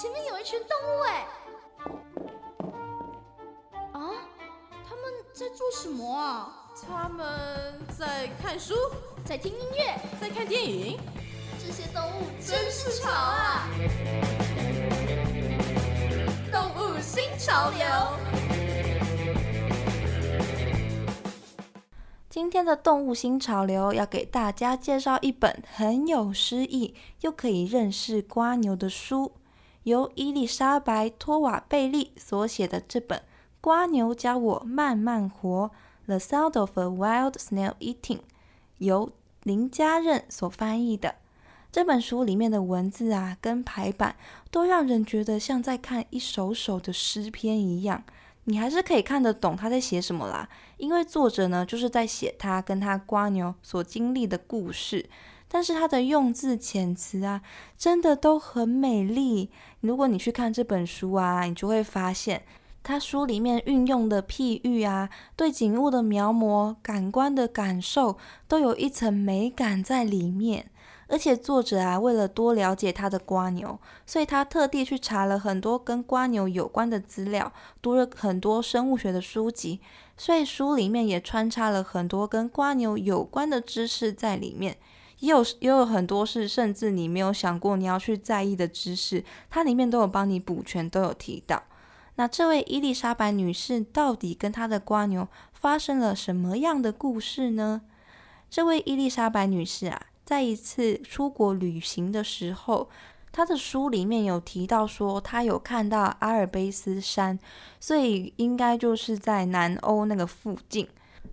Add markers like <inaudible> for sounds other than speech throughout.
前面有一群动物哎！啊，他们在做什么啊？他们在看书，在听音乐，在看电影。这些动物真是潮啊！动物新潮流。今天的动物新潮流要给大家介绍一本很有诗意又可以认识瓜牛的书，由伊丽莎白·托瓦贝利所写的这本《瓜牛教我慢慢活》（The Sound of a Wild Snail Eating），由林家任所翻译的。这本书里面的文字啊，跟排版都让人觉得像在看一首首的诗篇一样。你还是可以看得懂他在写什么啦，因为作者呢就是在写他跟他瓜牛所经历的故事，但是他的用字遣词啊，真的都很美丽。如果你去看这本书啊，你就会发现，他书里面运用的譬喻啊，对景物的描摹、感官的感受，都有一层美感在里面。而且作者啊，为了多了解他的瓜牛，所以他特地去查了很多跟瓜牛有关的资料，读了很多生物学的书籍，所以书里面也穿插了很多跟瓜牛有关的知识在里面，也有也有很多是甚至你没有想过你要去在意的知识，它里面都有帮你补全，都有提到。那这位伊丽莎白女士到底跟她的瓜牛发生了什么样的故事呢？这位伊丽莎白女士啊。在一次出国旅行的时候，她的书里面有提到说，她有看到阿尔卑斯山，所以应该就是在南欧那个附近。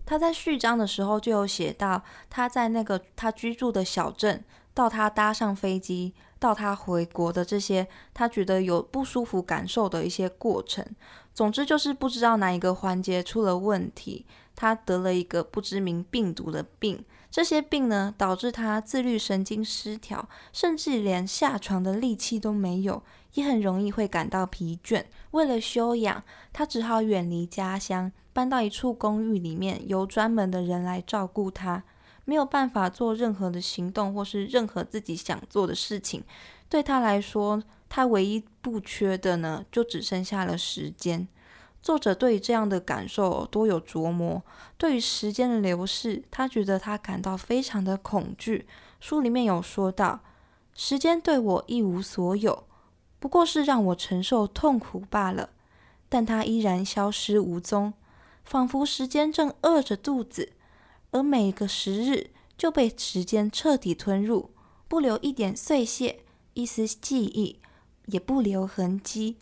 他在序章的时候就有写到，他在那个他居住的小镇，到他搭上飞机，到他回国的这些，他觉得有不舒服感受的一些过程。总之就是不知道哪一个环节出了问题，他得了一个不知名病毒的病。这些病呢，导致他自律神经失调，甚至连下床的力气都没有，也很容易会感到疲倦。为了休养，他只好远离家乡，搬到一处公寓里面，由专门的人来照顾他。没有办法做任何的行动，或是任何自己想做的事情。对他来说，他唯一不缺的呢，就只剩下了时间。作者对于这样的感受多有琢磨。对于时间的流逝，他觉得他感到非常的恐惧。书里面有说到，时间对我一无所有，不过是让我承受痛苦罢了。但它依然消失无踪，仿佛时间正饿着肚子，而每个时日就被时间彻底吞入，不留一点碎屑，一丝记忆，也不留痕迹。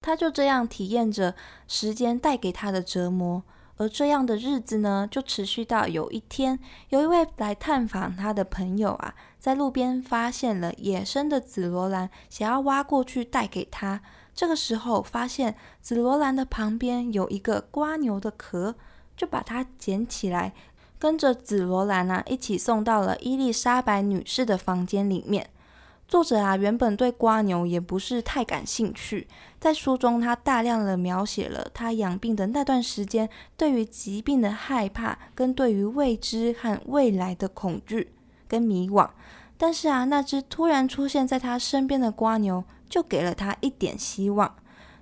他就这样体验着时间带给他的折磨，而这样的日子呢，就持续到有一天，有一位来探访他的朋友啊，在路边发现了野生的紫罗兰，想要挖过去带给他。这个时候，发现紫罗兰的旁边有一个瓜牛的壳，就把它捡起来，跟着紫罗兰啊一起送到了伊丽莎白女士的房间里面。作者啊，原本对瓜牛也不是太感兴趣。在书中，他大量的描写了他养病的那段时间，对于疾病的害怕，跟对于未知和未来的恐惧跟迷惘。但是啊，那只突然出现在他身边的瓜牛，就给了他一点希望。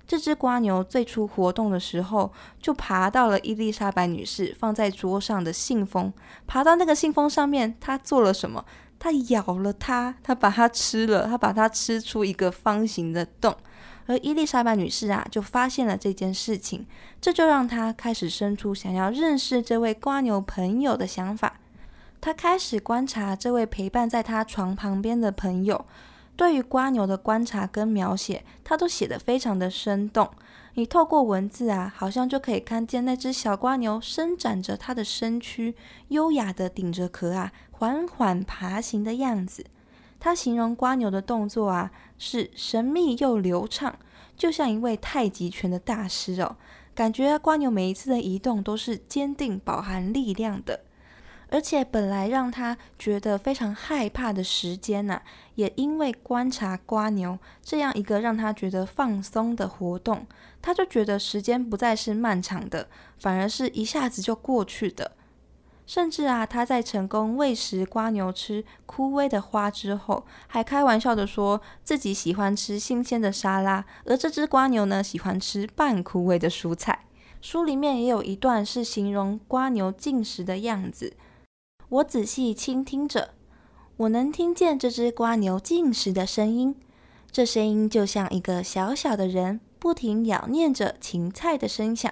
这只瓜牛最初活动的时候，就爬到了伊丽莎白女士放在桌上的信封，爬到那个信封上面，它做了什么？它咬了它，它把它吃了，它把它吃出一个方形的洞。而伊丽莎白女士啊，就发现了这件事情，这就让她开始生出想要认识这位瓜牛朋友的想法。她开始观察这位陪伴在她床旁边的朋友，对于瓜牛的观察跟描写，他都写得非常的生动。你透过文字啊，好像就可以看见那只小瓜牛伸展着它的身躯，优雅的顶着壳啊，缓缓爬行的样子。他形容瓜牛的动作啊，是神秘又流畅，就像一位太极拳的大师哦。感觉瓜牛每一次的移动都是坚定、饱含力量的。而且本来让他觉得非常害怕的时间呐，也因为观察瓜牛这样一个让他觉得放松的活动，他就觉得时间不再是漫长的，反而是一下子就过去的。甚至啊，他在成功喂食瓜牛吃枯萎的花之后，还开玩笑的说自己喜欢吃新鲜的沙拉，而这只瓜牛呢，喜欢吃半枯萎的蔬菜。书里面也有一段是形容瓜牛进食的样子。我仔细倾听着，我能听见这只瓜牛进食的声音，这声音就像一个小小的人不停咬念着芹菜的声响。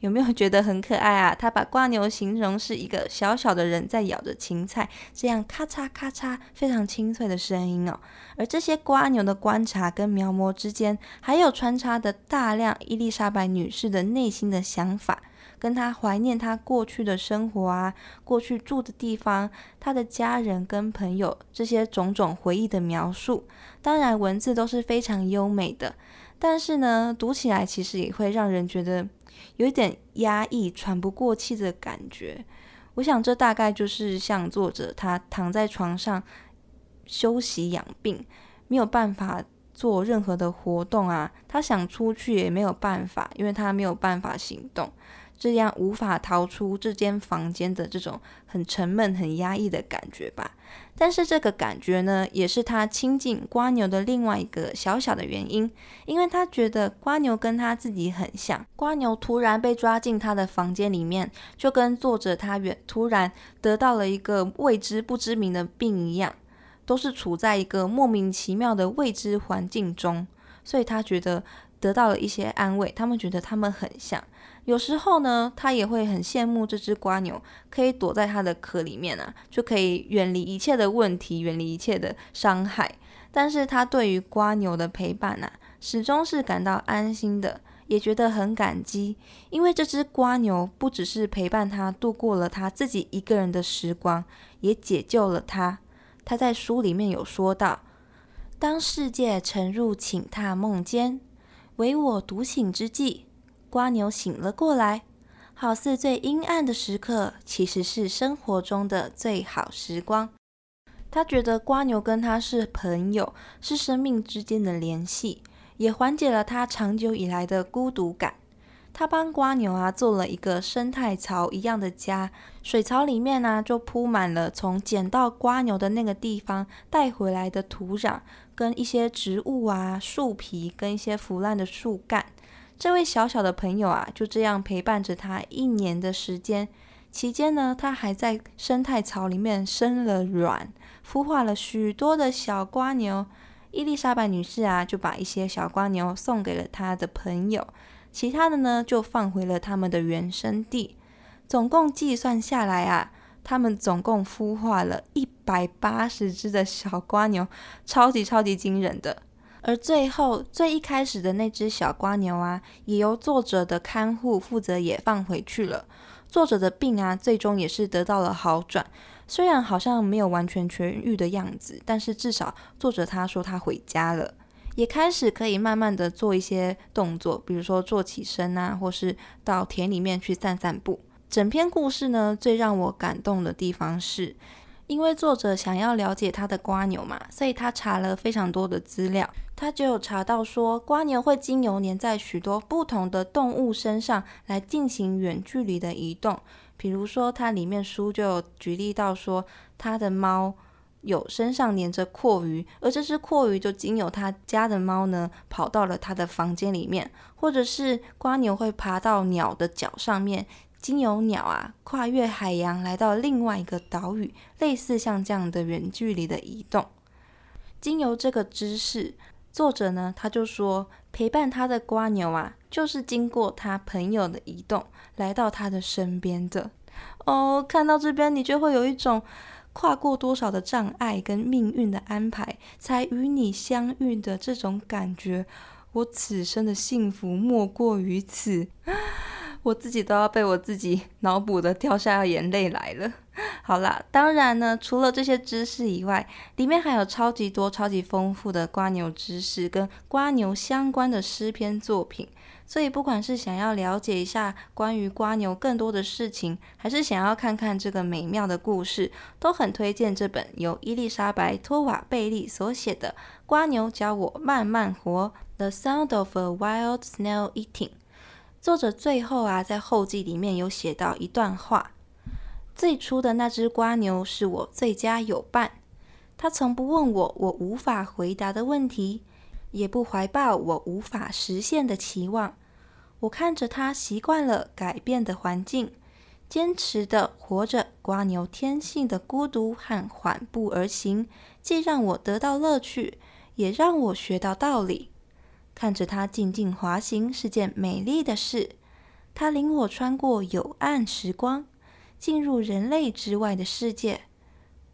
有没有觉得很可爱啊？他把瓜牛形容是一个小小的人在咬着芹菜，这样咔嚓咔嚓非常清脆的声音哦。而这些瓜牛的观察跟描摹之间，还有穿插的大量伊丽莎白女士的内心的想法，跟他怀念他过去的生活啊，过去住的地方，他的家人跟朋友这些种种回忆的描述。当然，文字都是非常优美的，但是呢，读起来其实也会让人觉得。有一点压抑、喘不过气的感觉。我想，这大概就是像作者他躺在床上休息养病，没有办法做任何的活动啊。他想出去也没有办法，因为他没有办法行动。这样无法逃出这间房间的这种很沉闷、很压抑的感觉吧。但是这个感觉呢，也是他亲近瓜牛的另外一个小小的原因，因为他觉得瓜牛跟他自己很像。瓜牛突然被抓进他的房间里面，就跟作者他远突然得到了一个未知不知名的病一样，都是处在一个莫名其妙的未知环境中，所以他觉得得到了一些安慰。他们觉得他们很像。有时候呢，他也会很羡慕这只瓜牛，可以躲在它的壳里面啊，就可以远离一切的问题，远离一切的伤害。但是他对于瓜牛的陪伴啊，始终是感到安心的，也觉得很感激，因为这只瓜牛不只是陪伴他度过了他自己一个人的时光，也解救了他。他在书里面有说到，当世界沉入寝榻梦间，唯我独醒之际。瓜牛醒了过来，好似最阴暗的时刻，其实是生活中的最好时光。他觉得瓜牛跟他是朋友，是生命之间的联系，也缓解了他长久以来的孤独感。他帮瓜牛啊做了一个生态槽一样的家，水槽里面呢就铺满了从捡到瓜牛的那个地方带回来的土壤，跟一些植物啊、树皮跟一些腐烂的树干。这位小小的朋友啊，就这样陪伴着他一年的时间。期间呢，他还在生态槽里面生了卵，孵化了许多的小瓜牛。伊丽莎白女士啊，就把一些小瓜牛送给了她的朋友，其他的呢，就放回了他们的原生地。总共计算下来啊，他们总共孵化了一百八十只的小瓜牛，超级超级惊人的。而最后最一开始的那只小瓜牛啊，也由作者的看护负责也放回去了。作者的病啊，最终也是得到了好转，虽然好像没有完全痊愈的样子，但是至少作者他说他回家了，也开始可以慢慢的做一些动作，比如说坐起身啊，或是到田里面去散散步。整篇故事呢，最让我感动的地方是。因为作者想要了解他的瓜牛嘛，所以他查了非常多的资料。他就有查到说，瓜牛会经由粘在许多不同的动物身上来进行远距离的移动。比如说，它里面书就有举例到说，他的猫有身上粘着阔鱼，而这只阔鱼就经由他家的猫呢，跑到了他的房间里面，或者是瓜牛会爬到鸟的脚上面。经由鸟啊，跨越海洋来到另外一个岛屿，类似像这样的远距离的移动。经由这个知识，作者呢他就说，陪伴他的瓜牛啊，就是经过他朋友的移动来到他的身边的。哦，看到这边，你就会有一种跨过多少的障碍跟命运的安排，才与你相遇的这种感觉。我此生的幸福莫过于此。我自己都要被我自己 <laughs> 脑补的掉下眼泪来了。好啦，当然呢，除了这些知识以外，里面还有超级多、超级丰富的瓜牛知识跟瓜牛相关的诗篇作品。所以，不管是想要了解一下关于瓜牛更多的事情，还是想要看看这个美妙的故事，都很推荐这本由伊丽莎白·托瓦贝利所写的《瓜牛教我慢慢活》（The Sound of a Wild Snail Eating）。作者最后啊，在后记里面有写到一段话：最初的那只瓜牛是我最佳友伴，它从不问我我无法回答的问题，也不怀抱我无法实现的期望。我看着它习惯了改变的环境，坚持的活着瓜牛天性的孤独和缓步而行，既让我得到乐趣，也让我学到道理。看着它静静滑行是件美丽的事，它领我穿过有暗时光。进入人类之外的世界，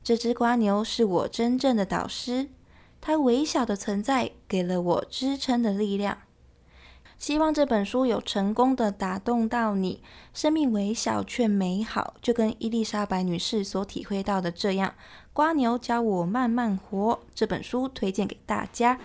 这只瓜牛是我真正的导师。它微小的存在给了我支撑的力量。希望这本书有成功的打动到你。生命微小却美好，就跟伊丽莎白女士所体会到的这样。瓜牛教我慢慢活。这本书推荐给大家。